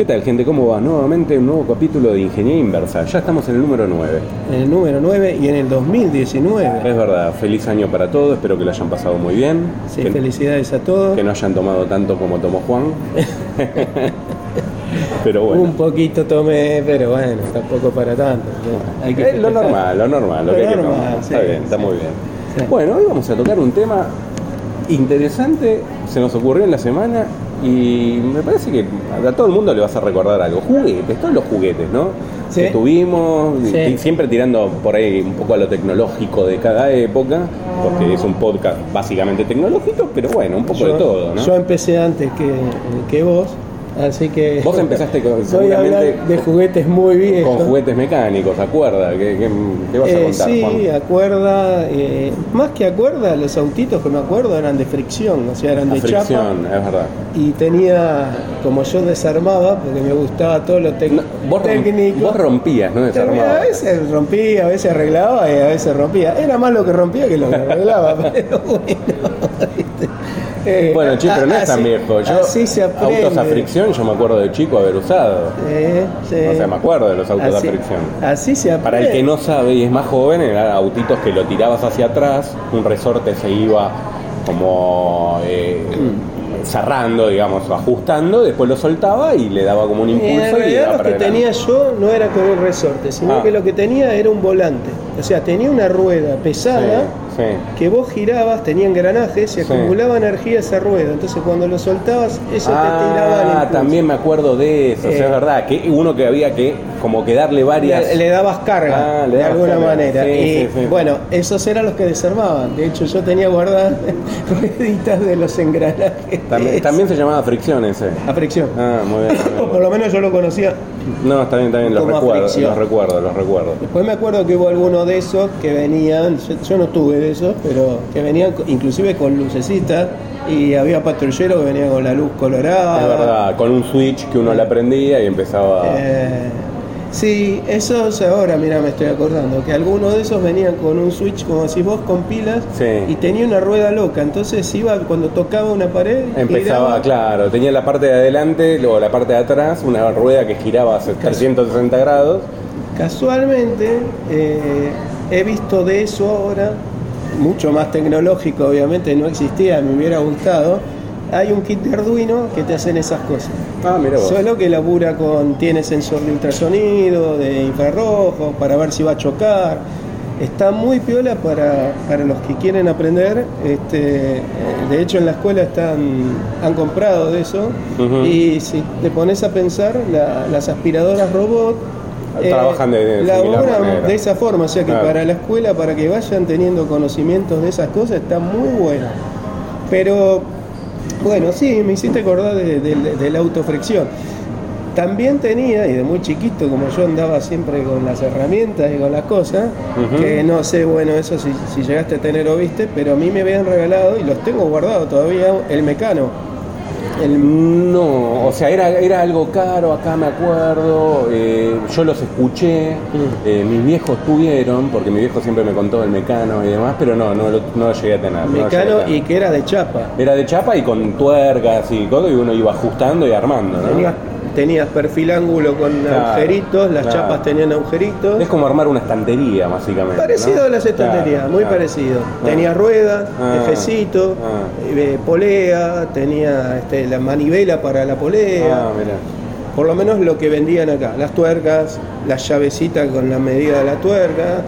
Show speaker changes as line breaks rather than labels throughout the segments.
¿Qué tal, gente? ¿Cómo va? Nuevamente un nuevo capítulo de Ingeniería Inversa. Ya estamos en el número 9.
En el número 9 y en el 2019.
Es verdad, feliz año para todos, espero que lo hayan pasado muy bien.
Sí,
que,
felicidades a todos.
que no hayan tomado tanto como tomó Juan. pero bueno.
Un poquito tomé, pero bueno, tampoco para tanto. Hay que
Es lo normal, lo normal, lo,
Lo
que hay que
normal,
tomar.
sí,
está bien, está muy bien.
Sí.
Bueno, hoy vamos a tocar un tema interesante, se nos ocurrió en la semana y me parece que a todo el mundo le vas a recordar algo. Juguetes, todos los juguetes, ¿no?
Sí.
Que tuvimos,
Sí.
siempre tirando por ahí un poco a lo tecnológico de cada época, porque es un podcast básicamente tecnológico, pero bueno, un poco
yo,
de todo, ¿no?
yo empecé antes que, que vos, así que.
Vos empezaste con-
Voy a hablar de juguetes muy viejos.
con juguetes mecánicos, acuerda, ¿qué, qué, qué vas a
Eh,
contar,
sí,
Juan?
acuerda, eh, más que acuerda, los autitos que me acuerdo eran de fricción, o sea, eran de chapa.
fricción, es verdad.
Y tenía, como yo desarmaba, porque me gustaba todo lo
No, vos,
técnico.
vos rompías, no
A
desarmabas.
veces rompía, a veces arreglaba y a veces rompía. Era más lo que rompía que lo que arreglaba, pero bueno. Eh,
Bueno, che, pero no es tan
así-
viejo. Yo,
así se aprende.
autos a fricción, yo me acuerdo de chico haber usado.
Eh, sí.
O sea, me acuerdo de los autos
así,
a fricción.
Así se aprende.
Para el que no sabe y es más joven, eran autitos que lo tirabas hacia atrás, un resorte se iba como eh, cerrando, digamos, ajustando, después lo soltaba y le daba como un impulso
en
y
realidad
iba
lo que tenía yo no era con un resorte, sino
Ah.
que lo que tenía era un volante. O sea, tenía una rueda pesada
Sí, sí.
que vos girabas, tenía engranajes, se
Sí.
acumulaba energía esa rueda. Entonces cuando lo soltabas, eso te tiraba el
Ah,
impulso.
también me acuerdo de eso, o sea,
Eh.
es verdad, que uno que había que como que darle varias...
Le, le dabas carga
Ah, le
de alguna
carga.
manera.
Sí,
y bueno, esos eran los que desarmaban. De hecho, yo tenía guardadas rueditas de los engranajes.
También, también se llamaba fricción ese.
A fricción.
Ah, muy bien. muy bien.
Por lo menos yo lo conocía.
No, está bien, está bien, los recuerdo, los recuerdo, los recuerdo.
Después me acuerdo que hubo algunos de esos que venían, yo, yo no tuve de esos, pero que venían inclusive con lucecita y había patrulleros que venían con la luz colorada.
Es verdad, con un switch que uno le prendía y empezaba...
Eh, sí, esos ahora, mira, me estoy acordando, que algunos de esos venían con un switch, como si vos con pilas,
Sí.
y tenía una rueda loca, entonces iba cuando tocaba una pared,
Empezaba,
giraba,
claro, tenía la parte de adelante, luego la parte de atrás, una rueda que giraba a 360 grados.
Casualmente eh, he visto de eso ahora, mucho más tecnológico obviamente, no existía, me hubiera gustado. Hay un kit de Arduino que te hacen esas cosas.
Ah, mira vos.
Solo que labura con, tiene sensor de ultrasonido, de infrarrojo, para ver si va a chocar. Está muy piola para, para los que quieren aprender. Este, eh, de hecho, en la escuela están, han comprado de eso. Y si te pones a pensar, la- las aspiradoras robot
Trabajan de- de
de esa forma. O sea que
Claro.
para la escuela, para que vayan teniendo conocimientos de esas cosas, está muy bueno. Pero bueno, sí, me hiciste acordar de, de- de la autofricción. También tenía, y de muy chiquito, como yo andaba siempre con las herramientas y con las cosas, que no sé, bueno, eso si, si llegaste a tener o viste, pero a mí me habían regalado, y los tengo guardados todavía, el mecano. El,
No, o sea, era, era algo caro, acá me acuerdo, eh, yo los escuché,
Mm.
eh, mis viejos tuvieron, porque mi viejo siempre me contó el mecano y demás, pero no, no, lo, no lo llegué a tener. no a
mecano
tener.
y que era de chapa.
Era de chapa y con tuercas y todo, y uno iba ajustando y armando, ¿no?
Tenías perfil ángulo con
Claro,
agujeritos, las
claro.
chapas tenían agujeritos.
Es como armar una estantería, básicamente.
Parecido
¿no?
a las estanterías,
Claro,
muy parecido.
Ah.
Tenía rueda,
Ah.
ejecito,
Ah.
eh, polea, tenía este, la manivela para la polea.
Ah.
Por lo menos lo que vendían acá, las tuercas, las llavecitas con la medida de la tuerca,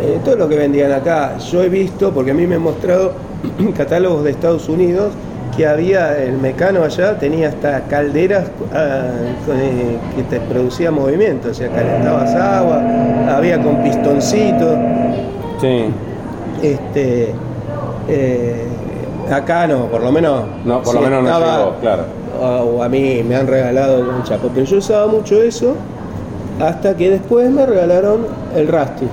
eh, todo lo que vendían acá. Yo he visto, porque a mí me han mostrado catálogos de Estados Unidos, que había el mecano allá, tenía hasta calderas ah, con, eh, que te producía movimiento, o sea, calentabas agua, había con pistoncitos.
Sí.
Este, eh, acá no, por lo menos.
No, por lo menos no llegó, claro.
o o a mí me han regalado un chapo, pero yo usaba mucho eso hasta que después me regalaron el Rusty.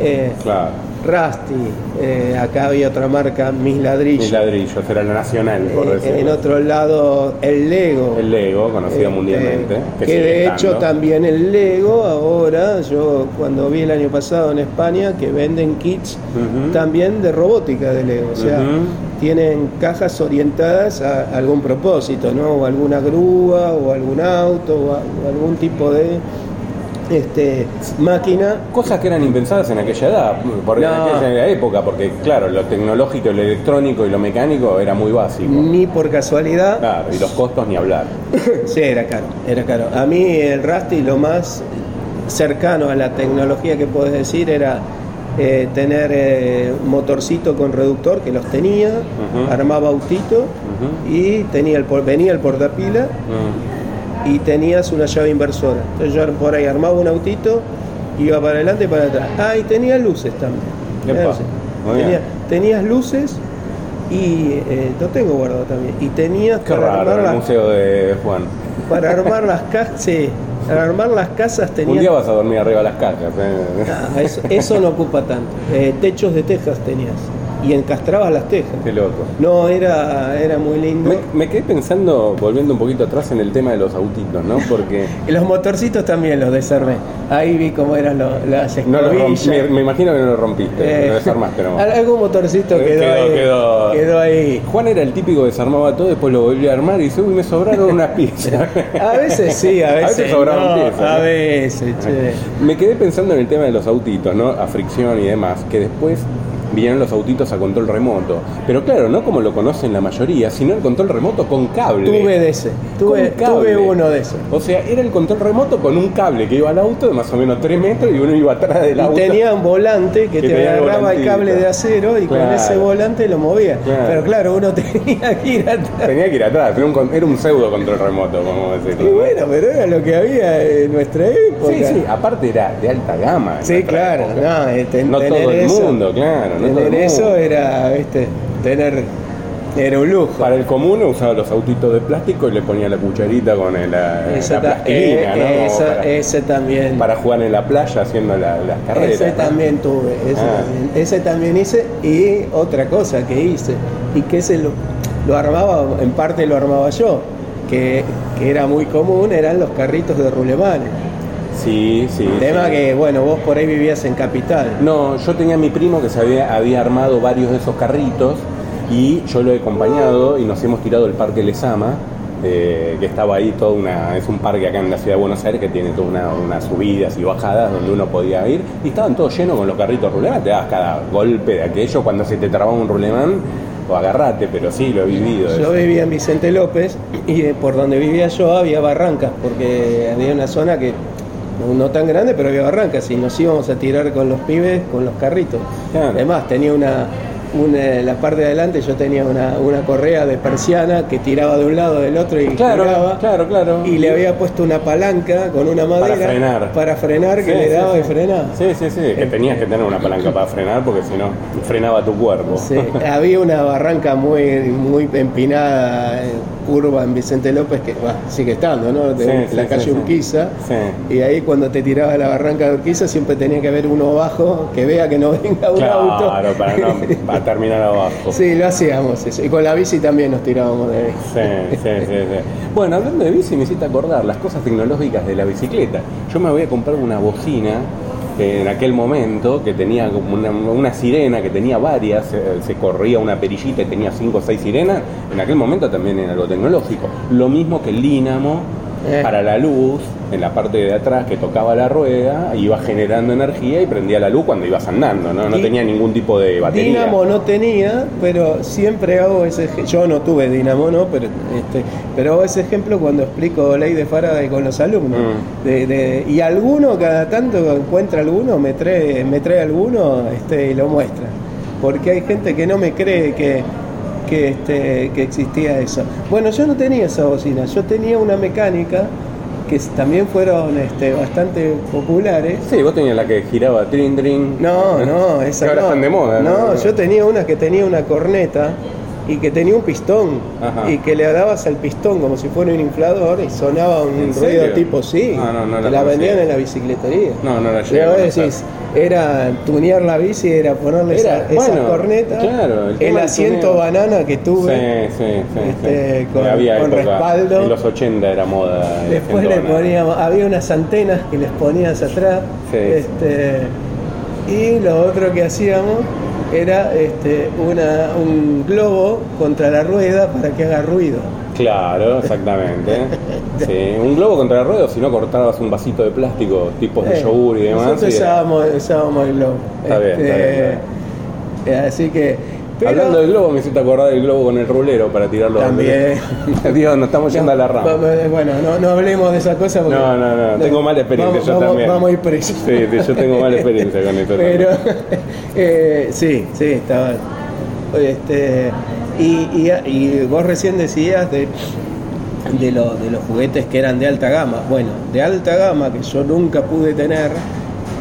Eh,
Claro.
Rusty, eh, acá había otra marca, Mis Ladrillos.
Mis ladrillos, era la nacional, por
Eh,
decirlo.
en otro lado, el Lego.
El Lego, conocido
Este,
mundialmente.
Que, de hecho también el Lego ahora, yo cuando vi el año pasado en España que venden kits también de robótica de Lego. O sea, tienen cajas orientadas a algún propósito, ¿no? O alguna grúa, o algún auto, o, a- o algún tipo de este, máquina.
Cosas que eran impensadas en aquella edad, en
No.
aquella época, porque claro, lo tecnológico, lo electrónico y lo mecánico era muy básico.
Ni por casualidad.
Claro, y los costos ni hablar.
Sí, era caro, era caro. A mí el Rusty lo más cercano a la tecnología que puedes decir era eh, tener eh, un motorcito con reductor que los tenía, armaba autito
Ujú.
y tenía el, por- venía el portapila
Mm.
Y tenías una llave inversora. Entonces yo por ahí armaba un autito, iba para adelante y para atrás. Ah, y tenía luces también. Tenía luces. tenías luces y eh, lo tengo guardado también. Y tenías
Qué
para
raro,
armar
el
las
museo de Juan.
para armar las casas, sí, para armar las casas
Un día vas a dormir arriba de las cajas. ¿eh?
Ah, eso, eso no ocupa tanto. Eh, techos de tejas tenías y encastrabas las tejas.
Qué loco.
No, era, era muy lindo.
Me, me quedé pensando, volviendo un poquito atrás en el tema de los autitos, ¿no? Porque
los motorcitos también los desarmé. Ahí vi cómo eran lo- las
no lo romp-
escobillas.
me, me imagino que no lo rompiste,
Eh,
lo desarmaste nomás.
Algún motorcito quedó,
Quedó-
ahí,
quedó-
quedó ahí.
Juan era el típico que desarmaba todo, después lo volvía a armar y dice, uy, me sobraron unas piezas.
A veces sí, a veces,
sobraban
no,
piezas.
A veces, che.
Me quedé pensando en el tema de los autitos, ¿no? A fricción y demás, que después vinieron los autitos a control remoto. Pero claro, no como lo conocen la mayoría, sino el control remoto con cable.
Tuve de ese, tuve,
Con cable.
tuve uno de esos.
O sea, era el control remoto con un cable que iba al auto de más o menos 3 metros y uno iba atrás del
Y
auto.
tenía un volante que,
Que
te
el
agarraba el cable de acero y con ese volante lo movía.
Claro.
Pero claro, uno tenía que ir atrás.
Tenía que ir atrás, era un, era un pseudo control remoto, vamos a decirlo.
Y bueno, pero era lo que había en nuestra época.
Sí, sí, aparte era de alta gama.
Sí,
otra
claro, no, eh, ten-
No
tener
todo el mundo, claro, no
tener eso era, viste, tener, era un lujo.
Para el común usaba los autitos de plástico y le ponía la cucharita con el- la,
Esa
la
ta-
plastilina,
eh, esa-
para,
ese también.
para jugar en la playa haciendo la- las carreras.
Ese
¿no?
también tuve, ese,
Ah.
también, ese también hice y otra cosa que hice y que ese lo, lo armaba, en parte lo armaba yo, que, que era muy común, eran los carritos de rulemanes.
Sí, sí.
Tema
sí.
que, bueno, vos por ahí vivías en Capital.
No, yo tenía a mi primo que se había, había armado varios de esos carritos y yo lo he acompañado y nos hemos tirado el Parque Lesama, eh, que estaba ahí toda una, es un parque acá en la ciudad de Buenos Aires que tiene todas una, unas subidas y bajadas donde uno podía ir y estaban todos llenos con los carritos rulemán, te dabas cada golpe de aquello cuando se te trababa un rulemán o agarrate, pero sí, lo he vivido.
Yo vivía en Vicente López y eh, por donde vivía yo había barrancas, porque había una zona que no, tan grande, pero había barrancas y nos íbamos a tirar con los pibes con los carritos.
Claro.
Además, tenía una, una- la parte de adelante yo tenía una, una correa de persiana que tiraba de un lado del otro y
Claro,
giraba.
claro, claro.
Y le había puesto una palanca con una madera
frenar.
para frenar que
Sí,
le daba
sí.
y frenaba.
Sí, sí, sí, que tenías que tener una palanca para frenar porque si no, frenaba tu cuerpo.
Sí, había una barranca muy, muy empinada, eh, curva en Vicente López, que bah, sigue estando, ¿no? De la
sí,
calle
sí.
Urquiza.
Sí.
Y ahí cuando te tirabas a la barranca de Urquiza siempre tenía que haber uno abajo que vea que no venga un auto.
Claro, para no para terminar abajo.
Sí, lo hacíamos eso. Y con la bici también nos tirábamos de bici.
Sí, sí, sí, sí. Bueno, hablando de bici, me hiciste acordar las cosas tecnológicas de la bicicleta. Yo me voy a comprar una bocina en aquel momento que tenía como una, una sirena, que tenía varias, se corría una perillita y tenía cinco o seis sirenas. En aquel momento también era algo tecnológico. Lo mismo que el dínamo
Eh.
para la luz, en la parte de atrás que tocaba la rueda, iba generando energía y prendía la luz cuando ibas andando, ¿no? No tenía ningún tipo de batería.
Dinamo no tenía, pero siempre hago ese yo no tuve Dinamo, no, pero este, pero hago ese ejemplo cuando explico ley de Faraday con los alumnos.
Mm.
De- de- y alguno cada tanto encuentra alguno, me trae, me trae alguno, este, y lo muestra. Porque hay gente que no me cree que que, este, que existía eso. Bueno, yo no tenía esa bocina, yo tenía una mecánica que también fueron este, bastante populares.
Sí, vos tenías la que giraba trin trin.
No, no, esa
Que ahora
no.
están de moda.
No, yo tenía una que tenía una corneta y que tenía un pistón
Ajá.
y que le dabas al pistón como si fuera un inflador y sonaba un
¿En
ruido
serio?
tipo sí.
Ah, no, no la
la vendían en la bicicletería.
No, no la
Y
llegué a
ahora
conocer.
decís, era tunear la bici, era ponerle
Era,
esa, esa
bueno,
corneta,
claro, el
el, asiento
tuneo.
banana que tuve.
Sí, sí, sí.
Este, con-
Había
con respaldo.
En los 80 era moda.
Después le poníamos, había unas antenas que les ponías atrás.
Sí.
Este, y lo otro que hacíamos era este, una, un globo contra la rueda para que haga ruido.
Claro, exactamente. Sí, un globo contra la rueda, o si no cortabas un vasito de plástico, tipos de
Eh,
yogur y demás.
Nosotros
y
usábamos, usábamos el globo.
Está bien, está bien,
Este, eh, Así que. Pero-
Hablando del globo, me hiciste acordar del globo con el rulero para tirarlo.
También.
Dios, nos estamos yendo a la rama.
Eh, Bueno, no, no hablemos de esa cosa porque.
No, no, no, tengo mala experiencia,
Vamos,
yo
vamos-
también.
Vamos a ir presos.
Sí, yo tengo mala experiencia con eso.
Pero, eh, sí, sí, estaba. Este, y, y, y vos recién decías de, de, lo- de los juguetes que eran de alta gama. Bueno, de alta gama que yo nunca pude tener,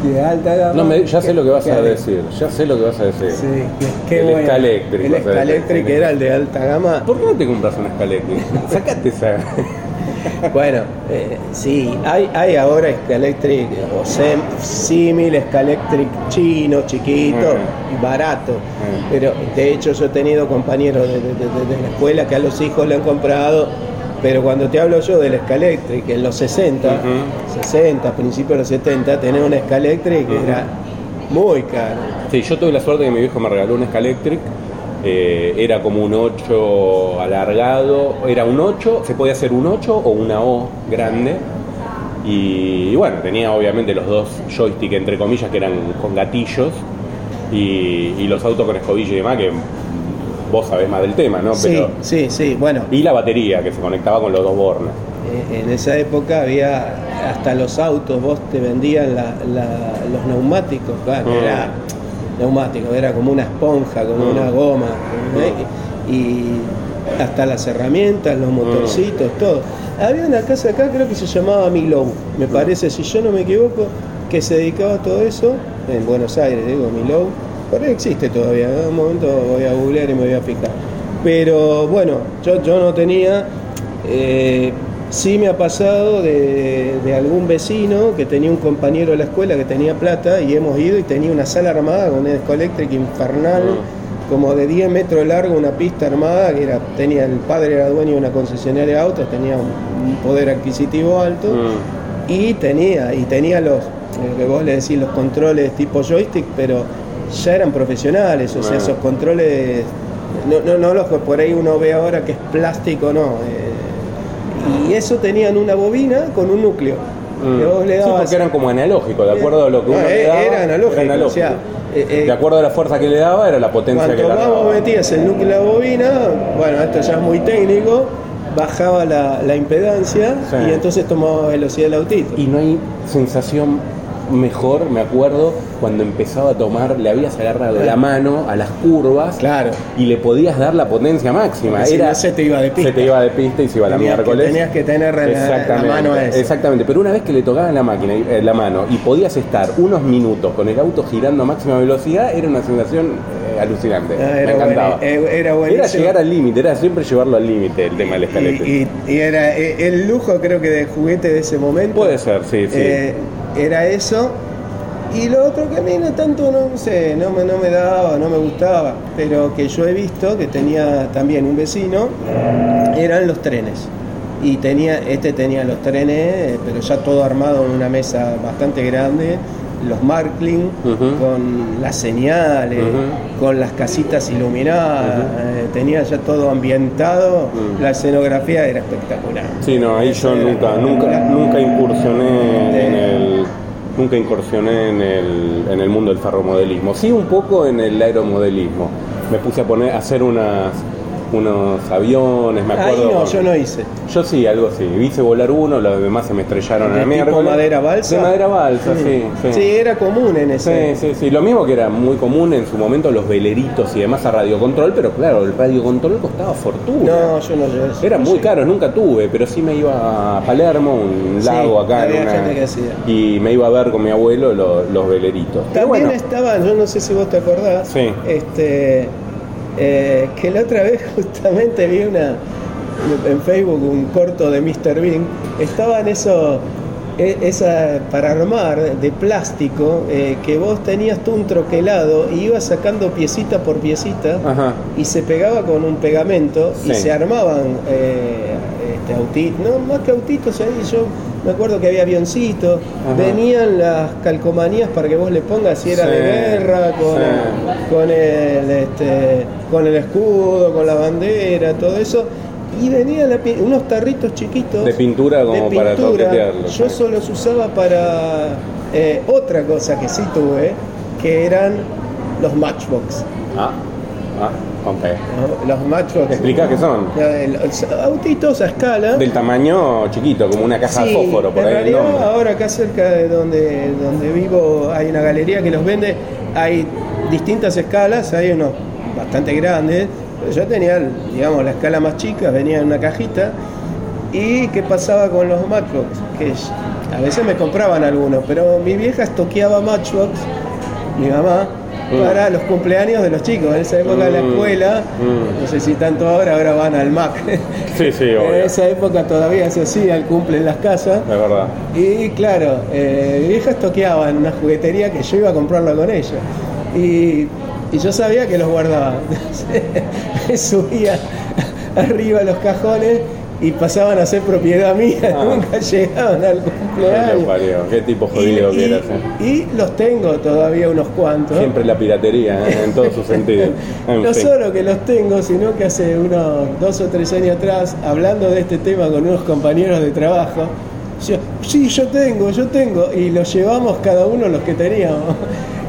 de alta gama.
No, me- ya sé lo que vas a decir, ya sé lo que vas a decir.
Sí, que-
El
bueno.
Scalectric,
El Scalectric era el de alta gama.
¿Por qué no te compras un Scalectric? Sacate esa.
Bueno, eh, sí, hay, hay ahora Scalectric o sem- símil Scalectric chino, chiquito, y barato.
Ujú.
Pero de hecho yo he tenido compañeros de, de- de- de la escuela que a los hijos le han comprado, pero cuando te hablo yo del Scalectric en los 60,
Ujú.
60, principios de los 70, tener un Scalectric
Ujú.
era muy caro.
Sí, yo tuve la suerte que mi viejo me regaló un Scalectric. eh, era como un 8 alargado. Era un 8, se podía hacer un 8 o una O grande. Y, y bueno, tenía obviamente los dos joysticks, entre comillas, que eran con gatillos. Y, y los autos con escobillo y demás, que vos sabés más del tema, ¿no?
Sí,
Pero,
sí, sí, bueno,
y la batería que se conectaba con los dos bornes.
Eh, En esa época había hasta los autos, vos te vendían la- la- los neumáticos, claro,
Mm.
era neumático, era como una esponja, como
Mm.
una goma, ¿eh? y hasta las herramientas, los motorcitos, todo. Había una casa acá, creo que se llamaba Milou, me parece, si yo no me equivoco, que se dedicaba a todo eso, en Buenos Aires, digo, Milou, por ahí existe todavía, en un momento voy a googlear y me voy a picar. Pero bueno, yo, yo no tenía, eh, sí me ha pasado de, de algún vecino que tenía un compañero de la escuela que tenía plata y hemos ido y tenía una sala armada con un eléctrica infernal,
Mm.
como de 10 metros de largo, una pista armada, que era, tenía, el padre era dueño de una concesionaria de autos, tenía un, un poder adquisitivo alto
Mm.
y tenía, y tenía los, lo que vos le decís, los controles tipo joystick, pero ya eran profesionales, o sea, esos controles, no, no, no los que por ahí uno ve ahora que es plástico, no. eh, y eso tenían una bobina con un núcleo.
Mm.
Que vos le
Sí, porque eran como analógicos, de acuerdo a lo que
No,
uno le
eh,
daba.
era analógico, o sea, eh,
de acuerdo a la fuerza que le daba, era la potencia que
Cuanto
le
más
daba.
vos metías el núcleo de la bobina, bueno, esto ya es muy técnico, bajaba la, la impedancia
Sí.
y entonces tomaba velocidad el autito.
Y no hay sensación mejor, me acuerdo, cuando empezaba a tomar, le habías agarrado la mano a las curvas
Claro.
y le podías dar la potencia máxima.
Porque si
Era,
no se te iba de pista.
Se te iba de pista y se iba a la miércoles.
tenías que tener la- mano a eso.
Exactamente, pero una vez que le tocaban la máquina, eh, la mano y podías estar unos minutos con el auto girando a máxima velocidad, era una sensación eh, alucinante.
Ah,
me
era,
encantaba.
eh, era
Era
buenísimo.
llegar al límite, era siempre llevarlo al límite el tema del escalete.
y, y- y era el lujo, creo que de juguete de ese momento.
Puede ser, sí, sí.
Eh, era eso. Y lo otro que a mí no tanto, no sé, no me, no me daba, no me gustaba, pero que yo he visto que tenía también un vecino, eran los trenes. Y tenía, este tenía los trenes, eh, pero ya todo armado en una mesa bastante grande, los Marklin,
Ujú.
con las señales, con las casitas iluminadas, eh, tenía ya todo ambientado,
Mm.
la escenografía era espectacular.
Sí, no, ahí yo
era
nunca, nunca, nunca incursioné
De-
en el, nunca incursioné en el, en el mundo del ferromodelismo. Sí, un poco en el aeromodelismo. Me puse a poner, a hacer unas, unos aviones, me
Ahí
acuerdo.
no, yo no hice.
Yo sí, algo así. Hice volar uno, los demás se me estrellaron a
¿De
la
tipo
miércoles.
madera balsa?
De madera balsa, sí, sí.
Sí, era común en ese.
Sí, sí, sí. Lo mismo que era muy común en su momento los veleritos y demás a radiocontrol, pero claro, el radiocontrol costaba fortuna.
No, yo no llegué a eso.
Era muy caro, nunca tuve, pero sí me iba a Palermo, un
Sí,
lago acá. en una-
gente que hacía.
Y me iba a ver con mi abuelo lo- los veleritos.
También
bueno,
estaba, yo no sé si vos te acordás,
Sí.
este, eh, que la otra vez justamente vi una en Facebook un corto de Mr. Bean. Estaban esos e- esa para armar de plástico eh, que vos tenías tú un troquelado y ibas sacando piecita por piecita
Ajá.
y se pegaba con un pegamento y se armaban eh, este, autitos, no más que autitos ahí yo me acuerdo que había avioncitos, venían las calcomanías para que vos le pongas si era
Sí,
de guerra, con,
sí.
con, el, este, con el escudo, con la bandera, todo eso. Y venían la unos tarritos chiquitos
De pintura como
de
para toquetearlo,
Yo solo los usaba para eh, otra cosa que sí tuve, que eran los Matchbox.
Ah, ah.
¿no? Los Matchbox.
Explica qué son.
Los autitos a escala.
Del tamaño chiquito, como una caja de fósforo, por
en
ahí el
realidad
nombre.
ahora acá cerca de donde, donde vivo hay una galería que los vende, hay distintas escalas, hay unos bastante grandes, yo tenía, digamos, la escala más chica, venía en una cajita, y qué pasaba con los Matchbox, que a veces me compraban algunos, pero mi vieja estoqueaba Matchbox, mi mamá. Para los cumpleaños de los chicos, en esa época de la
Mm,
escuela,
mm.
no sé si tanto ahora, ahora van al Mac.
Sí, sí,
En esa época todavía se hacía el cumple en las casas.
Es verdad.
Y claro, eh, mi vieja estoqueaba en una juguetería que yo iba a comprarla con ella. Y, y yo sabía que los guardaba. Entonces, me subía arriba los cajones y pasaban a ser propiedad mía.
Ah.
Nunca llegaban al cumpleaños.
parió, Qué tipo
Y,
jodido que
y-
eras. eh.
y los tengo todavía unos cuantos.
Siempre la piratería, eh, en todos sus sentidos. En
No
fin.
solo que los tengo, sino que hace unos dos o tres años atrás, hablando de este tema con unos compañeros de trabajo, yo, sí, yo tengo, yo tengo, y los llevamos cada uno los que teníamos.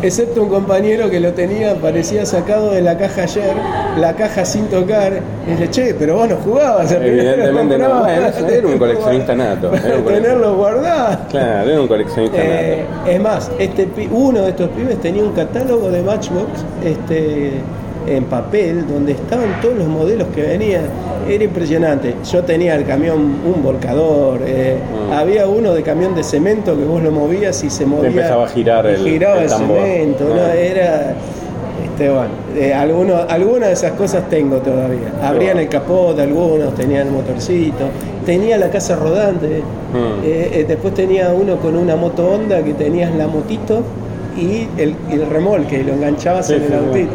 Excepto un compañero que lo tenía, parecía sacado de la caja ayer, la caja sin tocar. Y le che, pero vos no jugabas.
Evidentemente no.
comprabas".
Bueno, eso era un coleccionista nato. Era un coleccionista.
Tenerlo guardado.
Claro, era un coleccionista
Eh,
nato.
es más, este, uno de estos pibes tenía un catálogo de Matchbox este, en papel donde estaban todos los modelos que venían. Era impresionante. Yo tenía el camión, un volcador, eh,
Mm.
había uno de camión de cemento que vos lo movías y se movía.
empezaba a girar el-
giraba
el
cemento. ¿no? Era. Este, bueno, eh, alguno- algunas de esas cosas tengo todavía. Abrían el capot, algunos tenían el motorcito. Tenía la casa rodante.
Mm.
Eh, después tenía uno con una moto Honda que tenías la motito y el, el remolque, y lo enganchabas
Sí,
en el
sí, sí.
autito.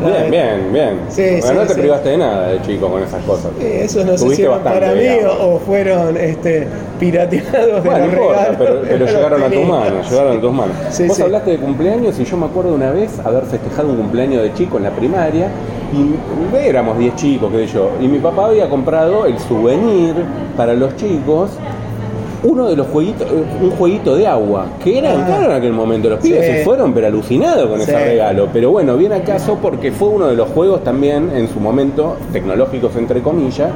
Bien, bien, bien.
Sí,
Bueno,
sí,
no te
sí.
privaste de nada de chico con esas cosas.
Esos no sé si para mí o, o fueron este, pirateados de
Bueno,
los
importa,
regalos,
pero, pero llegaron a tu
tenía.
mano, llegaron a tus manos. Vos hablaste de cumpleaños y yo me acuerdo una vez haber festejado un cumpleaños de chico en la primaria y éramos 10 chicos, qué sé yo, y mi papá había comprado el souvenir para los chicos uno de los jueguitos, un jueguito de agua, que era
Ah.
caro en aquel momento. Los pibes
Sí.
se fueron, pero alucinados con
Sí.
ese regalo. Pero bueno, viene al caso porque fue uno de los juegos también, en su momento, tecnológicos entre comillas.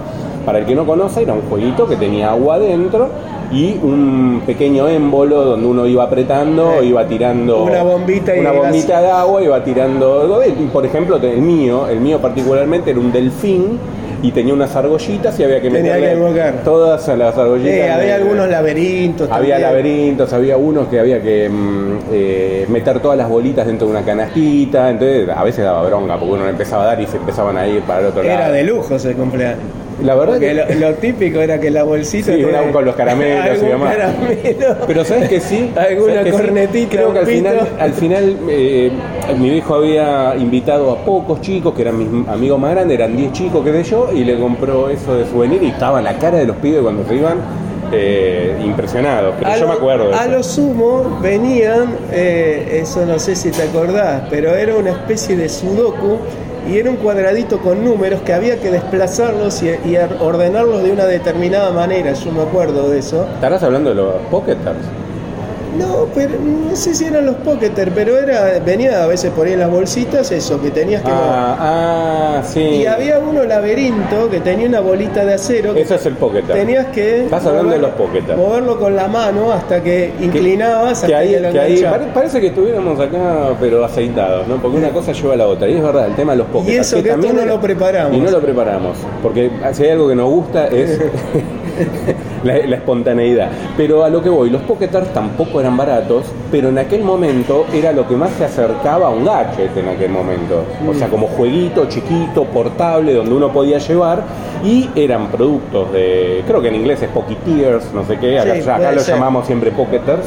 Para el que no conoce, era un jueguito que tenía agua adentro y un pequeño émbolo donde uno iba apretando,
Sí.
iba tirando
Una bombita y
una bombita de agua, iba tirando. Por ejemplo, el mío, el mío particularmente era un delfín y tenía unas argollitas y había que
Tenía
meterle
que
todas las argollitas.
Eh, había algunos laberintos.
había
también.
laberintos, había unos que había que mm, eh, meter todas las bolitas dentro de una canastita, entonces a veces daba bronca porque uno le empezaba a dar y se empezaban a ir para el otro
Era
lado.
de lujo ese cumpleaños.
La verdad
Porque
que
lo, lo típico era que la bolsita.
Sí, una con los caramelos y demás.
caramelo.
Pero sabes que sí,
Alguna
¿Sabes que sí?
cornetita,
Creo que al final, al final eh, mi viejo había invitado a pocos chicos que eran mis amigos más grandes, eran 10 chicos que de yo, y le compró eso de souvenir y estaba la cara de los pibes cuando se iban eh, impresionados. Pero
A
yo
lo-
me acuerdo de
A
eso.
lo sumo venían, eh, eso no sé si te acordás, pero era una especie de sudoku y era un cuadradito con números que había que desplazarlos y, ordenarlos de una determinada manera. Yo me acuerdo de eso.
¿Estarás hablando de los Pocketers?
No, pero no sé si eran los pocketer, pero era venía a veces por ahí en las bolsitas eso que tenías que
Ah, ah, sí.
y había uno laberinto que tenía una bolita de acero que
Ese es el Pocketer.
tenías que
Estás hablando de los Pocketer.
moverlo con la mano hasta que inclinabas
que
hasta
ahí,
que lo
que ahí pare- parece que estuviéramos acá pero aceitados, ¿no? Porque una cosa lleva a la otra. Y es verdad, el tema de los Pocket.
Y eso que esto no lo preparamos.
Y no lo preparamos. Porque si hay algo que nos gusta es la, la espontaneidad. Pero a lo que voy, los Pocketers tampoco eran baratos, pero en aquel momento era lo que más se acercaba a un gadget en aquel momento. O sea, como jueguito chiquito, portable, donde uno podía llevar. Y eran productos de, creo que en inglés es Pocketeers, no sé qué, acá,
Sí,
acá lo
ser.
llamamos siempre Pocketers.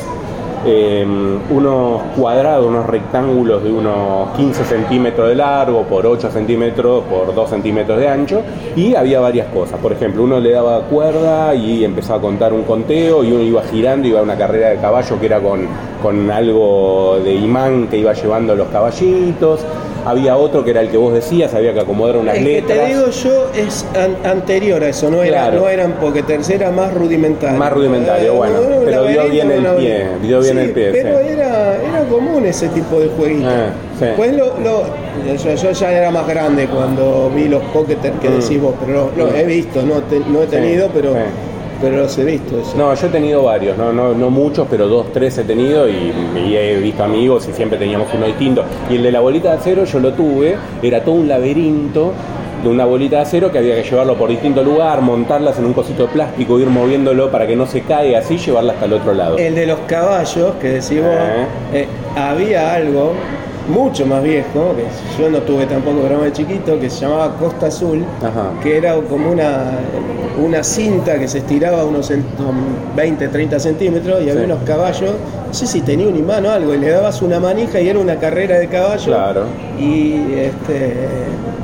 Eh, unos cuadrados, unos rectángulos de unos 15 centímetros de largo por 8 centímetros por 2 centímetros de ancho y había varias cosas. Por ejemplo, uno le daba cuerda y empezaba a contar un conteo y uno iba girando, iba a una carrera de caballo que era con, con algo de imán que iba llevando los caballitos. Había otro que era el que vos decías, había que acomodar unas
El que
letras.
te digo yo es an- anterior a eso, no, era,
Claro.
no eran porque tercera más rudimentario.
Más rudimentario, bueno,
era un
pero dio bien el pie, dio bien
Sí,
el pie,
Pero
sí.
era, era común ese tipo de jueguitos.
Ah, sí.
Pues lo, lo- yo, yo ya era más grande cuando vi los pocketer que
Mm.
decís vos, pero lo, lo
Mm.
he visto, no, te- no he tenido, pero, pero los he visto. eso.
No, yo he tenido varios, no, no, no muchos, pero dos, tres he tenido y, y he visto amigos y siempre teníamos uno distinto. Y el de la bolita de acero yo lo tuve, era todo un laberinto de una bolita de acero que había que llevarlo por distinto lugar, montarlas en un cosito de plástico, ir moviéndolo para que no se caiga, así llevarla hasta el otro lado.
El de los caballos, que decís vos,
Eh.
eh, había algo mucho más viejo, que yo no tuve tampoco programa de chiquito, que se llamaba Costa Azul,
Ajá.
que era como una, una cinta que se estiraba unos cent- 20, 30 centímetros y había
Sí.
unos caballos, no sé si tenía un imán o algo, y le dabas una manija y era una carrera de caballos.
Claro.
Y este,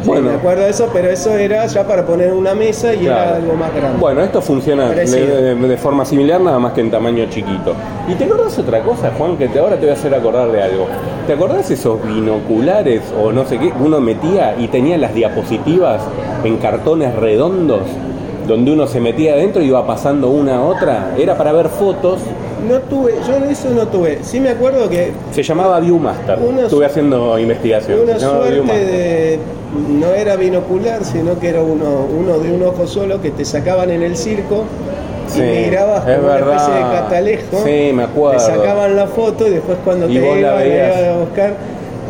sí,
Bueno.
me acuerdo de eso, pero eso era ya para poner una mesa y
Claro.
era algo más grande.
Bueno, esto funciona de,
Parecido.
de- de forma similar, nada más que en tamaño chiquito. ¿Y te acordás otra cosa, Juan? Que te, ahora te voy a hacer acordar de algo. ¿Te acordás esos binoculares o no sé qué? Uno metía y tenía las diapositivas en cartones redondos, donde uno se metía adentro y iba pasando una a otra. Era para ver fotos.
No tuve, yo de eso no tuve. Sí me acuerdo que
Se llamaba Viewmaster. Estuve haciendo investigación.
una suerte de no era binocular sino que era uno uno de un ojo solo que te sacaban en el circo
Sí,
y mirabas
es
como una especie de catalejo.
Sí, me acuerdo.
te sacaban la foto y después cuando
Y
te
la
iban, la iban a buscar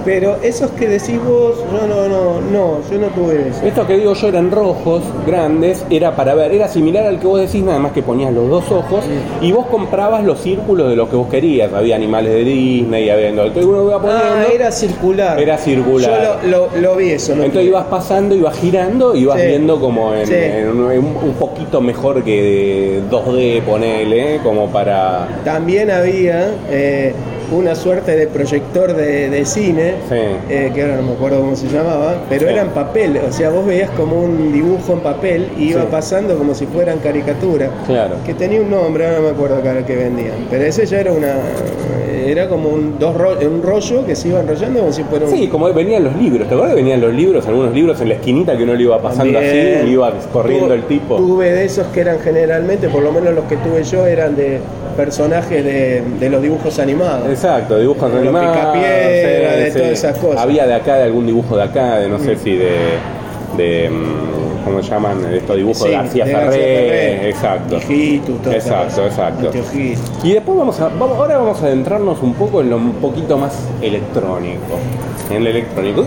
pero esos que decís vos yo no no no yo no tuve eso
Esto que digo yo eran rojos, grandes, era para ver, era similar al que vos decís, nada más que ponías los dos ojos y vos comprabas los círculos de lo que vos querías. Había animales de Disney, había que uno iba poniendo.
ah era circular
Era circular.
yo lo, lo, lo vi eso no
Entonces ibas pasando, ibas girando, ibas
Sí.
viendo como en,
Sí.
en un, en un poquito mejor que 2D, ponele, como para...
También había eh, una suerte de proyector de, de cine,
Sí.
eh, que ahora no me acuerdo cómo se llamaba, pero
Sí.
era en papel, o sea, vos veías como un dibujo en papel y iba
Sí.
pasando como si fueran caricaturas.
Claro.
Que tenía un nombre, ahora no me acuerdo qué que vendían, pero ese ya era una era como un dos ro- un rollo que se iba enrollando como si fuera un
Sí, como venían los libros, ¿te acuerdas que venían los libros, algunos libros en la esquinita que uno le iba pasando
También.
así, y iba corriendo
Tu-
el tipo?
Tuve de esos que eran generalmente, por lo menos los que tuve yo, eran de personajes de, de los dibujos animados.
Exacto, dibujos animados.
Picapiedra, de todas esas cosas.
Había de acá, de algún dibujo de acá, de no sé si de. de ¿Cómo se llaman? Estos dibujos
Sí,
de García Ferré. Exacto. Exacto, exacto. Y después vamos a. Vamos, ahora vamos a adentrarnos un poco en lo un poquito más electrónico. En lo electrónico.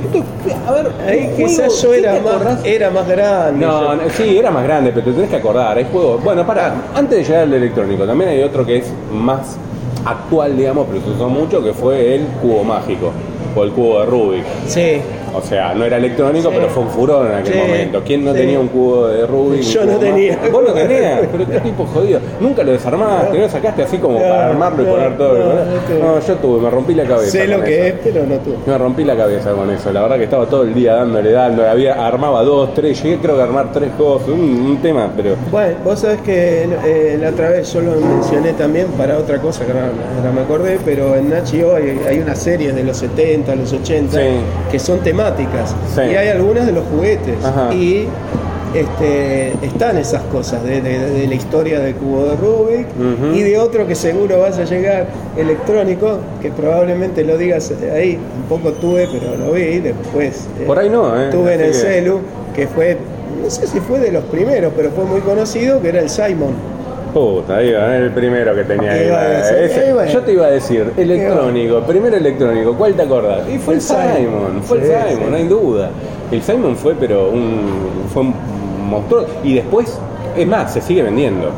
A ver,
Ahí quizás yo
¿sí
era más, era más grande.
No, sí, era más grande, pero te tenés que acordar. Hay juegos. Bueno, para, antes de llegar al electrónico, también hay otro que es más actual, digamos, pero se usó mucho, que fue el cubo mágico o el cubo de Rubik.
Sí,
O sea, no era electrónico,
Sí.
pero fue un furor en aquel
Sí,
momento. ¿Quién no
sí.
tenía un cubo de Rubik?
Yo no tenía.
Vos no tenías, pero qué tipo jodido. Nunca lo desarmaste, no lo sacaste así como
No,
para armarlo y poner todo.
no, tuve.
Yo tuve, me rompí la cabeza.
sé lo que
eso.
es, pero no tú.
Me rompí la cabeza con eso, la verdad que estaba todo el día dándole, dándole, había, armaba dos, tres, llegué creo que a armar tres cosas, un, un tema, pero
Bueno, vos sabés que eh, la otra vez yo lo mencioné también para otra cosa que ahora, me acordé, pero en Nacho hay, hay una serie de los 70, los 80
Sí.
que son temáticas
Sí.
y hay algunas de los juguetes
Ajá.
y este, están esas cosas de, de- de la historia del cubo de Rubik y de otro que seguro vas a llegar electrónico, que probablemente lo digas ahí, un poco tuve, pero lo vi después. eh,
por ahí no, ¿eh?
Tuve en el
que-
celu, que fue, no sé si fue de los primeros, pero fue muy conocido, que era el Simon.
Puta, va, el primero que tenía ahí.
Iba
va. Yo te iba a decir, electrónico, primero electrónico, ¿cuál te acordás? Y fue el
El Simon.
Simon, fue el Simon,
sí.
no hay duda. El Simon fue, pero un, fue un monstruo. Y después, es más, se sigue vendiendo.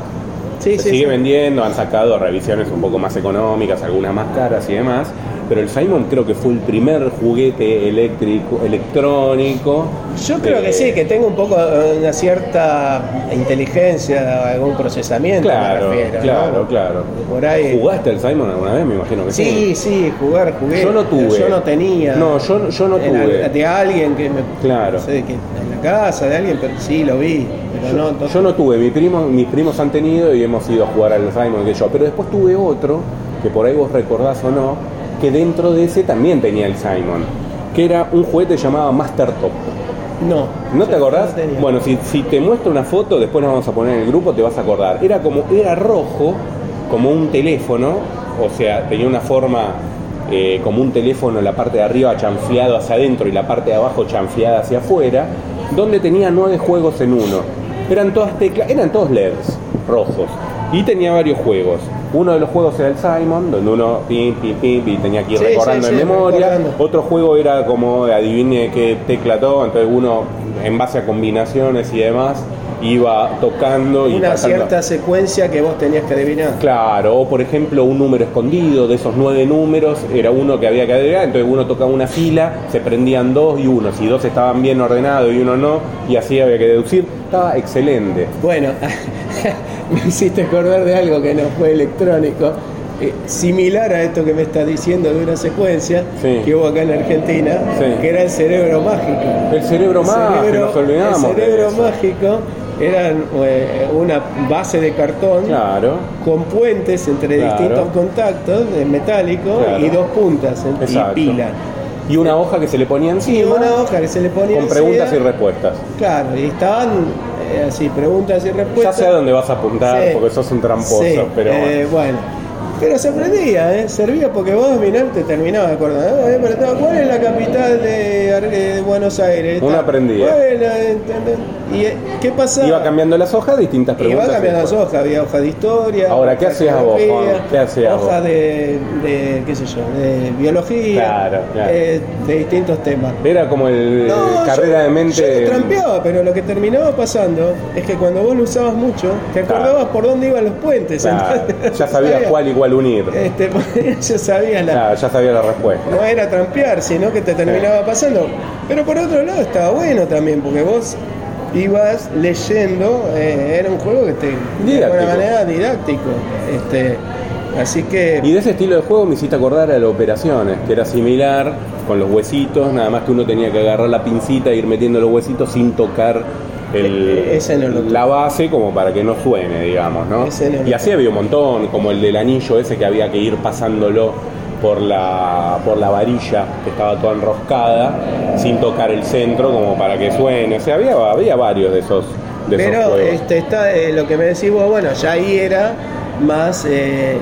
Sí,
se sigue vendiendo, han sacado revisiones un poco más económicas, algunas más caras y demás. Pero el Simon creo que fue el primer juguete eléctrico, electrónico.
Yo creo
Eh,
que sí, que tenga un poco eh, una cierta inteligencia, algún procesamiento.
Claro,
me refiero, ¿no?
claro, claro.
Por ahí.
¿Jugaste al Simon alguna vez? Me imagino que sí.
Sí, sí, jugar, jugué.
Yo no tuve.
Yo no tenía.
No, yo, yo no tuve.
de alguien que me.
Claro.
No sé qué, en la casa de alguien, pero sí lo vi. Pero no, no-
Yo no tuve, mi primo, mis primos han tenido y hemos ido a jugar al Simon que yo, pero después tuve otro, que por ahí vos recordás o no, que dentro de ese también tenía el Simon, que era un juguete llamado Master Top.
no.
¿No te acordás?
no
bueno, si, si te muestro una foto, después nos vamos a poner en el grupo, te vas a acordar. Era como, era rojo, como un teléfono, o sea, tenía una forma eh, como un teléfono la parte de arriba chanfleado hacia adentro y la parte de abajo chanfleada hacia afuera, donde tenía nueve juegos en uno. Eran todas teclas, eran todos LEDs rojos. Y tenía varios juegos. Uno de los juegos era el Simon, donde uno pim, pim, pim, y tenía que ir
Sí,
recordando
sí,
en
sí,
memoria.
recordando.
Otro juego era como adivine qué tecla todo, entonces uno en base a combinaciones y demás iba tocando y
Una
pasando.
cierta secuencia que vos tenías que adivinar.
Claro, o por ejemplo un número escondido, de esos nueve números era uno que había que agregar, entonces uno tocaba una fila, se prendían dos y uno, si dos estaban bien ordenados y uno no, y así había que deducir, estaba excelente.
Bueno, me hiciste acordar de algo que no fue electrónico. eh, similar a esto que me estás diciendo de una secuencia
Sí.
que hubo acá en Argentina,
Sí.
que era el cerebro mágico.
El cerebro
El
mágico,
cerebro-
nos olvidamos.
El cerebro mágico era eh, una base de cartón
Claro,
con puentes entre
Claro.
distintos contactos metálicos
Claro.
y dos puntas en- y
Exacto.
pila.
y una hoja que se le ponía
Y
encima
una hoja que se le ponía
con preguntas y respuestas.
Claro, y estaban eh, así, preguntas y
Ya
respuestas.
sé a dónde vas a apuntar
Sí.
porque sos un tramposo,
Sí,
pero
eh, bueno. Pero se aprendía, ¿eh? servía porque vos dominar te terminabas de acordar. Eh, pero estaba, ¿Cuál es la capital de, eh, de Buenos Aires?
Uno aprendía.
¿cuál es la- entendés? ¿Y eh, qué pasaba?
iba cambiando las hojas, distintas
Iba
preguntas. y
cambiando las hojas, había hoja de historia.
Ahora, ¿qué hacías vos? ¿Qué hacías
Hoja
vos?
de, de, qué sé yo, de biología,
Claro, claro.
eh, de distintos temas.
Era como el
No,
carrera
yo-
de mente.
Yo trampeaba, pero lo que terminaba pasando es que cuando vos lo usabas mucho, te
Claro.
acordabas por dónde iban los puentes.
Claro,
entonces,
ya sabías cuál y unir.
Este, ya sabías la.
Claro, ya sabía la respuesta.
No era trampear, sino que te terminaba pasando. Pero por otro lado estaba bueno también, porque vos ibas leyendo, eh, era un juego que te. De alguna manera didáctico. Este, así que.
Y de ese estilo de juego me hiciste acordar a las operaciones, que era similar, con los huesitos, nada más que uno tenía que agarrar la pincita e ir metiendo los huesitos sin tocar el-
E- ese no lo tuve.
la base como para que no suene, digamos, ¿no?
Ese no lo
y así había un montón, como el del anillo ese que había que ir pasándolo por la, por la varilla que estaba toda enroscada, sin tocar el centro como para que suene. O sea, había, había varios de esos, de esos
Pero
juegos.
este, está eh, lo que me decís vos, bueno, ya ahí era más, eh,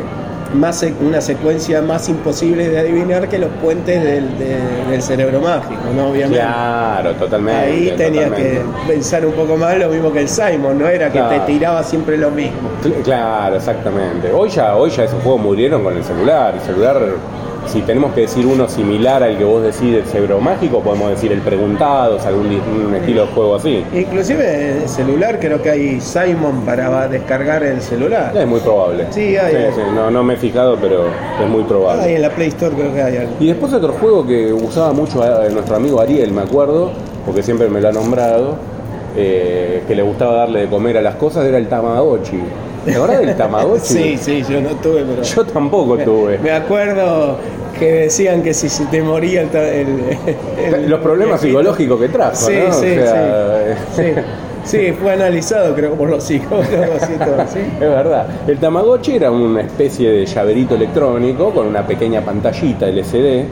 más una secuencia más imposible de adivinar que los puentes del, de- del cerebro mágico, ¿no? Obviamente.
Claro, totalmente.
Ahí tenías
totalmente.
que pensar un poco más lo mismo que el Simon, no era que
Claro.
te tiraba siempre lo mismo.
Cl- Claro, exactamente. Hoy ya, hoy ya esos juegos murieron con el celular. El celular, si tenemos que decir uno similar al que vos decís del cerebro mágico, podemos decir el preguntados, algún un estilo de juego así.
Inclusive el celular creo que hay Simon para descargar el celular.
Es muy probable.
Sí, hay.
sí, no, no me he fijado, pero es muy probable.
Ahí en la Play Store creo que hay algo.
Y después otro juego que usaba mucho a- nuestro amigo Ariel, me acuerdo, porque siempre me lo ha nombrado, eh, que le gustaba darle de comer a las cosas, era el Tamagotchi. ¿Te acordás del Tamagotchi?
Sí, sí, yo no tuve, pero.
Yo tampoco tuve.
Me acuerdo que decían que si te moría el, el- el-
Los problemas
el-
psicológicos que trajo,
Sí,
¿no? O
sí,
sea,
sí. sí. Sí, fue analizado creo por los psicólogos y todo, ¿sí?
Es verdad. El Tamagotchi era una especie de llaverito electrónico con una pequeña pantallita LCD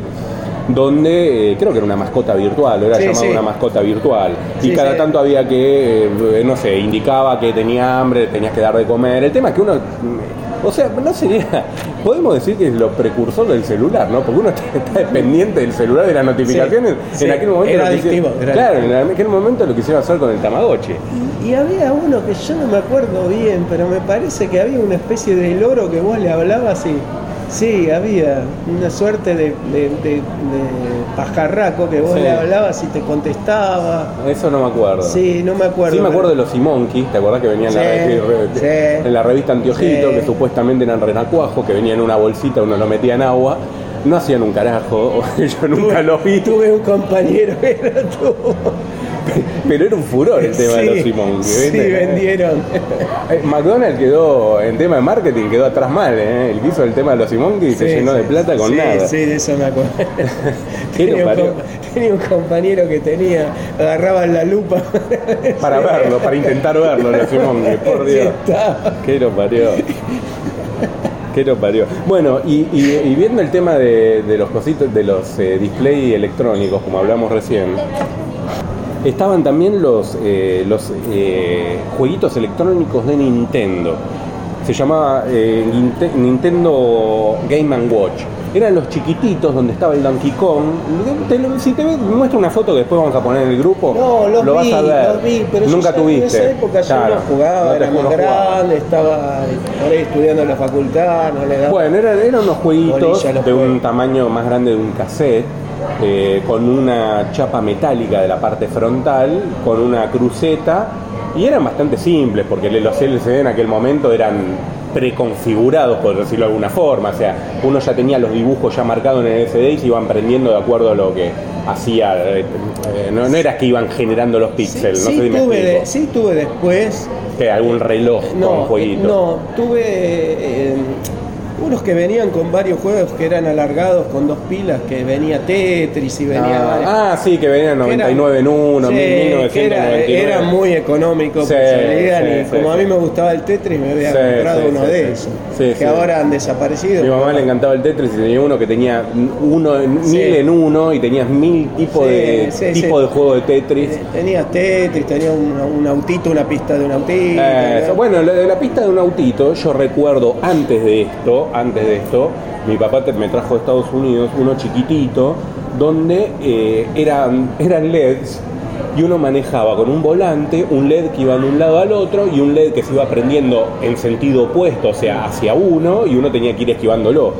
donde eh, creo que era una mascota virtual, era
Sí,
llamado
sí.
una mascota virtual. Y cada tanto había que, eh, no sé, indicaba que tenía hambre, tenías que dar de comer. El tema es que uno, mm, o sea, no sería, podemos decir que es lo precursor del celular, ¿no? Porque uno está, dependiente del celular de las notificaciones. En aquel momento
Era era
claro, en aquel momento lo quisieron hacer con el Tamagotchi.
Y había uno que yo no me acuerdo bien, pero me parece que había una especie de loro que vos le hablabas y. Sí, había una suerte de, de- de- de pajarraco que vos
Sí.
le hablabas y te contestaba.
Eso no me acuerdo.
Sí, no me acuerdo.
Sí, me acuerdo de los Simonkeys, ¿te acordás que venían en, la
sí.
en la revista Antiojito, que supuestamente eran renacuajos, que venían en una bolsita, uno lo metía en agua? No hacían un carajo, yo nunca
Tuve-
los vi,
Tuve un compañero que lo tuvo.
pero era un furor el tema de los
Sí,
Simón.
Sí, vendieron.
Eh, McDonald's quedó, en tema de marketing, quedó atrás mal, ¿eh? El que hizo el tema de los Simón y se
Sí,
llenó de
sí,
plata con
sí,
nada.
Sí, de eso me acuerdo.
¿Qué lo
tenía, un tenía compañero que tenía, agarraba la lupa
Para verlo, para intentar verlo, los Simón, por
Sí,
Dios. ¿Qué lo parió? ¿Qué lo parió? Bueno, y, y- viendo el tema de, los cositos, de los eh, electrónicos, como hablamos recién, estaban también los, eh, los eh, jueguitos electrónicos de Nintendo. Se llamaba eh, Ninte- Nintendo Game Watch. Eran los chiquititos donde estaba el Donkey Kong. Te si te muestro una foto que después vamos a poner en el grupo,
No, los
lo
vi,
vas a ver.
los vi, pero yo
Nunca tuviste.
en esa época yo
Claro,
no jugaba,
no
era más grande, estaba estudiando en la facultad, no le daba.
Bueno, eran, eran unos jueguitos de un tamaño más grande de un cassette, eh, con una chapa metálica de la parte frontal, con una cruceta, y eran bastante simples, porque los LCD en aquel momento eran preconfigurados, por decirlo de alguna forma, o sea, uno ya tenía los dibujos ya marcados en el LCD y se iban prendiendo de acuerdo a lo que hacía, eh, eh, no, no era que iban generando los
sí,
píxeles, no
sí
sé si me
tuve de- sí tuve después
algún reloj con
No,
jueguitos.
no, tuve eh, unos que venían con varios juegos que eran alargados con dos pilas, que venía Tetris y venía... varias-
Ah, ah, sí, que venían
que
99 en uno,
sí, que era,
1999.
era muy económico,
Sí,
salían
sí,
y como a mí me gustaba el Tetris, me había comprado uno de esos, que ahora han desaparecido.
Mi mamá le encantaba el Tetris y tenía uno que tenía uno mil en uno y tenías mil tipos de tipo de juego de Tetris.
Tenía Tetris, tenía un, un autito, una pista de un autito.
Eh,
¿no?
bueno, la de la pista de un autito, yo recuerdo antes de esto, antes de esto, mi papá me trajo de Estados Unidos uno chiquitito donde eh, eran, eran LEDs y uno manejaba con un volante un LED que iba de un lado al otro y un LED que se iba prendiendo en sentido opuesto, o sea, hacia uno y uno tenía que ir esquivándolo.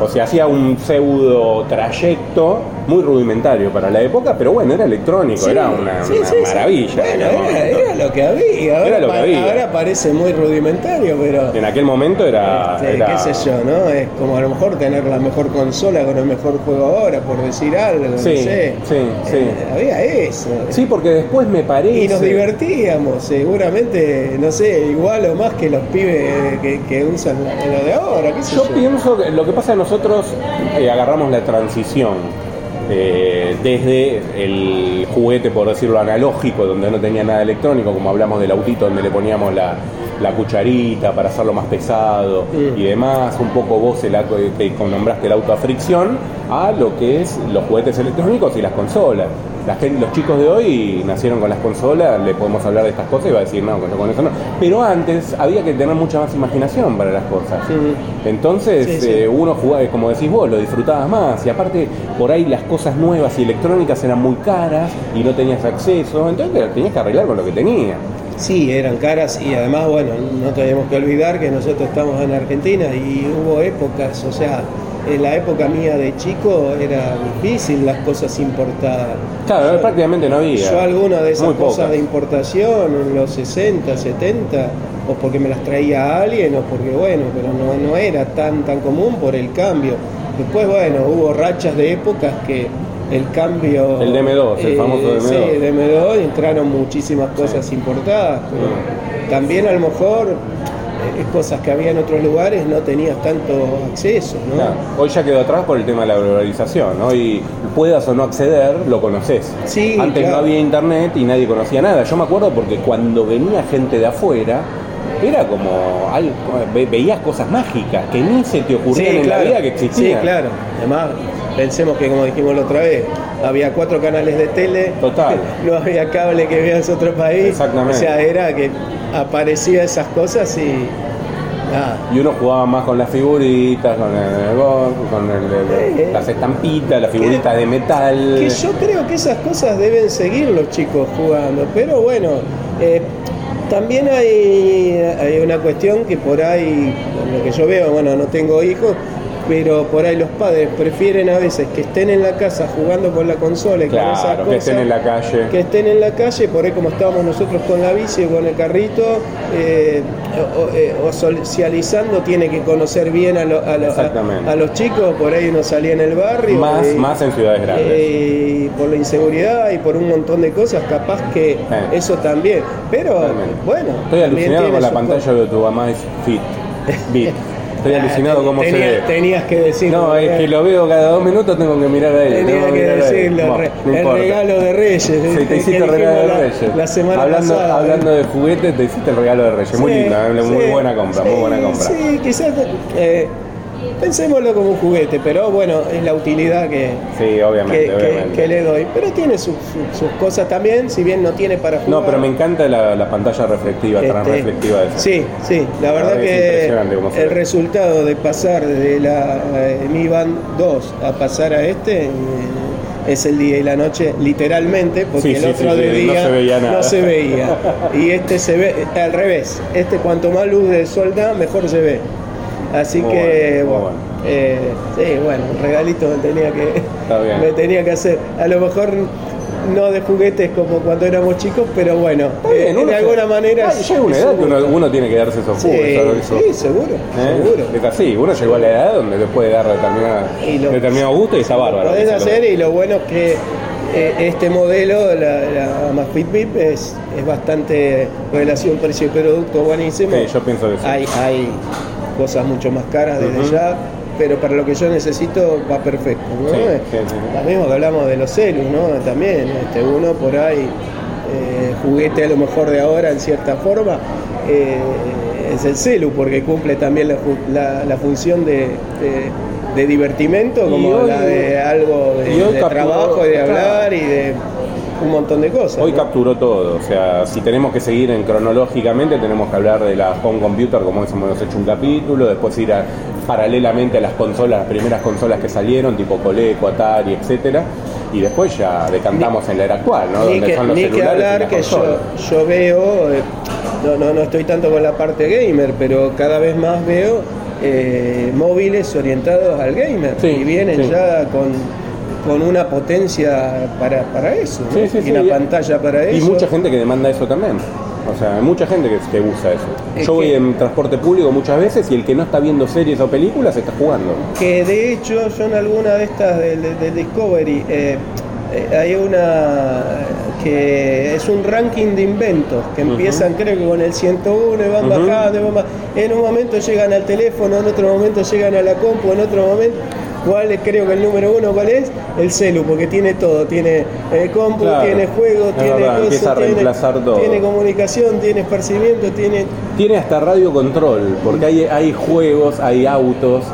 O sea, hacía un pseudo trayecto muy rudimentario para la época, pero bueno, era electrónico,
Sí,
era una,
sí,
una
sí, sí.
maravilla. en
Bueno, era, era lo que había. Ahora,
Era lo que
pa-
había.
ahora parece muy rudimentario, pero.
En aquel momento era,
este,
era-
qué sé yo, ¿no? Es como a lo mejor tener la mejor consola con el mejor juego ahora, por decir algo, no sé.
sí, sí.
Eh, había eso.
Sí, porque después me parece.
Y nos divertíamos, seguramente, no sé, igual o más que los pibes que, que usan lo de ahora, qué sé
Yo
yo.
pienso que lo que pasa es que nosotros eh, agarramos la transición eh, desde el juguete, por decirlo analógico, donde no tenía nada electrónico, como hablamos del autito donde le poníamos la, la cucharita para hacerlo más pesado
Mm.
y demás, un poco vos el, auto- que nombraste el auto a fricción, a lo que es los juguetes electrónicos y las consolas. La gente, los chicos de hoy nacieron con las consolas, le podemos hablar de estas cosas y va a decir, no, con eso no. Pero antes había que tener mucha más imaginación para las cosas.
Mm.
Entonces
Sí, sí.
eh, uno jugaba, como decís vos, lo disfrutabas más. Y aparte, por ahí las cosas nuevas y electrónicas eran muy caras y no tenías acceso. Entonces te tenías que arreglar con lo que tenías.
Sí, eran caras y además, bueno, no tenemos que olvidar que nosotros estamos en Argentina y hubo épocas, o sea, en la época mía de chico era difícil las cosas importadas.
Claro,
Yo-
prácticamente no había.
Yo algunas de esas cosas de importación en los 60, 70, o porque me las traía alguien, o porque bueno, pero no, no era tan tan común por el cambio. Después, bueno, hubo rachas de épocas que el cambio...
El DM2, el famoso DM2.
Sí, el DM2, entraron muchísimas cosas importadas, pero también a lo mejor eh, cosas que había en otros lugares no tenías tanto acceso, ¿no?
Hoy ya quedó atrás por el tema de la globalización. Hoy puedas o no acceder, lo conoces.
Sí,
Antes
claro.
no había internet y nadie conocía nada. Yo me acuerdo porque cuando venía gente de afuera, era como algo, ve- veías cosas mágicas que ni se te ocurrían en la vida que existían.
Sí, claro. Además, pensemos que como dijimos la otra vez, había cuatro canales de tele.
Total.
No había cable que veas otro país.
Exactamente.
O sea, era que aparecía esas cosas y nada.
Y uno jugaba más con las figuritas, con el con el- el- las estampitas, las figuritas de metal.
Que yo creo que esas cosas deben seguir los chicos jugando, pero bueno, eh, también hay, hay una cuestión que por ahí, lo que yo veo, bueno, no tengo hijos, pero por ahí los padres prefieren a veces que estén en la casa jugando con la consola y con esas cosas.
que estén en la calle.
que estén en la calle, por ahí como estábamos nosotros con la bici o con el carrito, eh, o, eh, o socializando, tiene que conocer bien a, lo- a lo- a- los chicos, por ahí uno salía en el barrio.
Más,
eh,
más en ciudades grandes.
eh, y por la inseguridad y por un montón de cosas, capaz que eso también. Pero
Totalmente.
bueno,
Estoy alucinado con la pantalla de tu mamá es fit. Estoy
Ah,
alucinado cómo se ve.
Tenías que decirlo.
No, es que lo veo cada dos minutos, tengo que mirar a ella.
Tenía
tengo
que decirlo,
no
el
importa.
regalo de Reyes.
Sí, te hiciste el regalo de Reyes.
La semana
hablando,
pasada.
hablando de juguetes, te hiciste el regalo de Reyes. muy linda, ¿eh? muy buena compra, muy buena compra.
Sí, quizás eh, pensémoslo como un juguete, pero bueno, es la utilidad que,
Sí, obviamente,
que, que-
obviamente.
que le doy. Pero tiene sus, sus- sus cosas también, si bien no tiene para jugar.
No, pero me encanta la, la pantalla reflectiva,
Este,
reflectiva de esa.
Sí, sí, la verdad que el resultado de pasar de la eh, Mi Band 2 a pasar a este eh, es el día y la noche, literalmente, porque
Sí,
el otro
sí,
de
sí, no
día
se veía nada.
no se veía. Y este se ve al revés, este cuanto más luz de sol da, mejor se ve. Así
Muy
que,
bueno, muy
bueno, eh, sí, bueno, un regalito me tenía que, me tenía que hacer. A lo mejor no de juguetes como cuando éramos chicos, pero bueno,
bien,
eh, de
se-
alguna manera.
Ay, llega una edad que uno, tiene que darse esos
Sí,
jugos. eso-
sí, seguro,
¿eh?
seguro.
Es así, uno llegó a la edad donde le puede dar determinada,
lo-
determinado gusto y está bárbaro.
Lo hacer y lo bueno es que eh, este modelo, la, la Amazfit VIP, es, es bastante relación precio-producto buenísimo.
Sí, yo pienso que sí.
Hay, hay cosas mucho más caras desde ya, pero para lo que yo necesito va perfecto. ¿no?
Sí, sí, sí.
Lo mismo que hablamos de los celus, ¿no? También, este, uno por ahí, eh, juguete a lo mejor de ahora en cierta forma, eh, es el celu, porque cumple también la, la- la función de, de- de divertimento, como
hoy-
la de algo de,
capturó-
trabajo y de hablar y de un montón de cosas.
Hoy
¿no?
capturó todo, o sea, si tenemos que seguir en cronológicamente, tenemos que hablar de la home computer, como hemos hecho un capítulo, después ir a- paralelamente a las consolas, las primeras consolas que salieron, tipo Coleco, Atari, etcétera, y después ya decantamos en la era actual, ¿no?
Ni
Donde
que,
son los
ni que
celulares y
hablar
las
que yo, veo, eh, no, no, no estoy tanto con la parte gamer, pero cada vez más veo eh, móviles orientados al gamer
Sí,
y vienen
sí.
ya con, con una potencia para, para eso, ¿no?
Sí, sí,
y una
y-
pantalla para
Y
eso.
mucha gente que demanda eso también. O sea, hay mucha gente que, que usa eso.
Es
Yo voy en transporte público muchas veces y el que no está viendo series o películas está jugando.
Que de hecho yo en alguna de estas del, del Discovery eh, eh, hay una que es un ranking de inventos que empiezan creo que con el 101 y van bajando, y van en un momento llegan al teléfono, en otro momento llegan a la compu, en otro momento ¿Cuál es, creo que el número uno cuál es? El celu, porque tiene todo, tiene eh, compu,
Claro,
tiene juego, tiene
verdad,
cosas,
empieza a
tiene-
reemplazar todo.
tiene comunicación, tiene esparcimiento, tiene
Tiene hasta radio control, porque hay, hay juegos, hay autos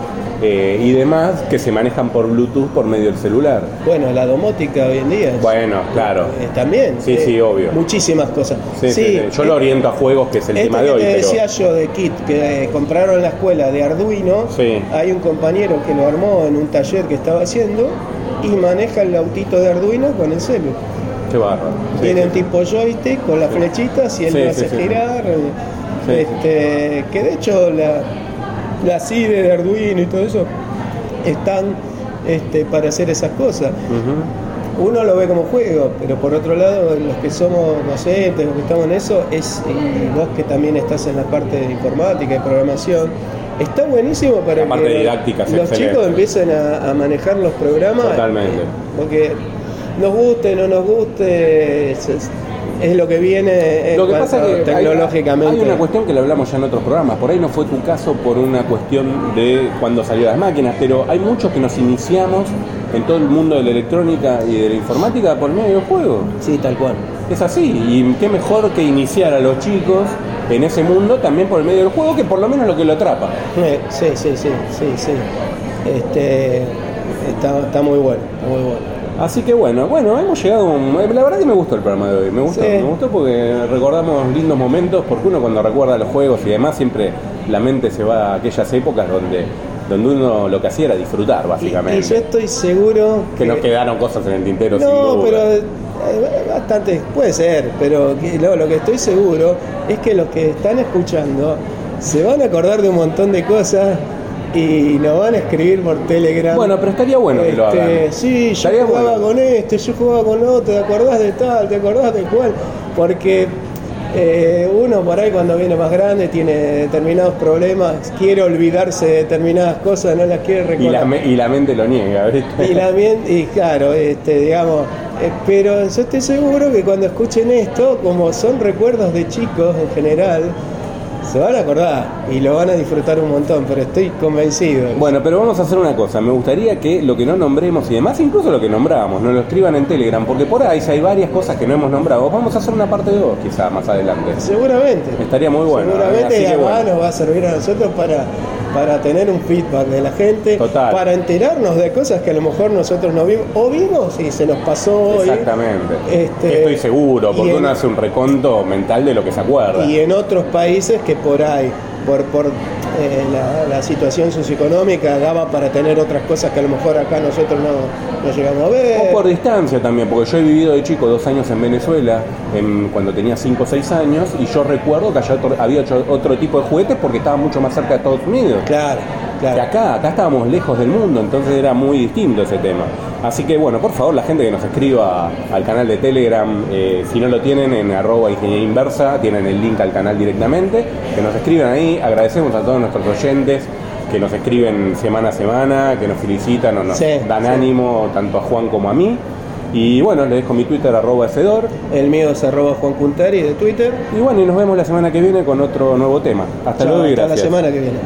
eh, y demás que se manejan por Bluetooth por medio del celular.
bueno, la domótica hoy en día. es-
Bueno, claro.
Eh, también.
Sí, sí, obvio.
Muchísimas cosas.
Sí, sí, sí. Yo lo
eh,
oriento a juegos que es el tema
que
de hoy.
te
pero-
decía yo de kit que eh, compraron en la escuela de Arduino, hay un compañero que lo armó en un taller que estaba haciendo y maneja el autito de Arduino con el celu.
Qué. Sí,
Tiene
sí.
un tipo joystick con las flechitas y él lo hace girar. eh, este, Que de hecho la, la CIDE de Arduino y todo eso están este, para hacer esas cosas. Uno lo ve como juego, pero por otro lado, los que somos docentes, los que estamos en eso, es y vos que también estás en la parte de informática y programación, está buenísimo para
La
que
didáctica
los
excelente.
chicos empiecen a, a manejar los programas.
Totalmente.
eh, Porque nos guste, no nos guste, es, lo que viene en
Lo que pasa
tecnológicamente.
Hay, una cuestión que lo hablamos ya en otros programas, por ahí no fue tu caso por una cuestión de cuando salió las máquinas, pero hay muchos que nos iniciamos en todo el mundo de la electrónica y de la informática por medio del juego.
Sí, tal cual.
Es así, y qué mejor que iniciar a los chicos en ese mundo también por el medio del juego, que por lo menos lo que lo atrapa.
Eh, Sí, sí, sí, sí, sí. Este, está, está muy bueno, está muy bueno.
Así que bueno, bueno, hemos llegado. a un- La verdad que me gustó el programa de hoy. Me gustó,
Sí.
me gustó porque recordamos lindos momentos. Porque uno cuando recuerda los juegos y demás, siempre la mente se va a aquellas épocas donde, donde uno lo que hacía era disfrutar, básicamente.
y yo estoy seguro
que nos quedaron cosas en el tintero
No, pero eh, bastante, puede ser, pero que- lo, lo que estoy seguro es que los que están escuchando se van a acordar de un montón de cosas y nos van a escribir por Telegram.
Bueno, pero estaría bueno que lo
Este,
hagan.
Sí, yo
Estaría
jugaba
bueno.
con este, yo jugaba con otro, ¿te acordás de tal? ¿Te acordás de cuál? Porque eh, uno por ahí cuando viene más grande tiene determinados problemas, quiere olvidarse de determinadas cosas, no las quiere
Y
recordar.
la, me- y la mente lo niega, ¿viste?
Y, la mien- y claro, este, digamos, eh, pero yo estoy seguro que cuando escuchen esto, como son recuerdos de chicos en general, se van a acordar y lo van a disfrutar un montón, pero estoy convencido.
Bueno, pero vamos a hacer una cosa. Me gustaría que lo que no nombremos y demás, incluso lo que nombramos, nos lo escriban en Telegram, porque por ahí hay varias cosas que no hemos nombrado, vamos a hacer una parte 2 quizá más adelante.
Seguramente.
Estaría muy bueno.
Seguramente y
que
además
bueno.
nos va a servir a nosotros para, para tener un feedback de la gente,
Total.
para enterarnos de cosas que a lo mejor nosotros no vimos o vimos y se nos pasó hoy.
Exactamente.
Este,
Estoy seguro, porque
en-
uno hace un reconto mental de lo que se acuerda.
y en otros países que por ahí, por, por eh, la, la situación socioeconómica, daba para tener otras cosas que a lo mejor acá nosotros no, no llegamos a ver.
O por distancia también, porque yo he vivido de chico dos años en Venezuela, en- cuando tenía 5 o 6 años, y yo recuerdo que allá otro- había hecho otro tipo de juguetes porque estaba mucho más cerca de Estados Unidos.
Claro,
Que acá, acá estábamos lejos del mundo, entonces era muy distinto ese tema. Así que bueno, por favor, la gente que nos escriba al canal de Telegram, eh, si no lo tienen en arroba ingeniería inversa, tienen el link al canal directamente, que nos escriban ahí, agradecemos a todos nuestros oyentes que nos escriben semana a semana, que nos felicitan o nos
Sí,
dan
sí.
ánimo tanto a Juan como a mí. Y bueno, les dejo mi Twitter arroba Fedor.
El mío es arroba Juan Cuntari de Twitter.
Y bueno, y nos vemos la semana que viene con otro nuevo tema. Hasta luego y
hasta
gracias.
la semana que viene.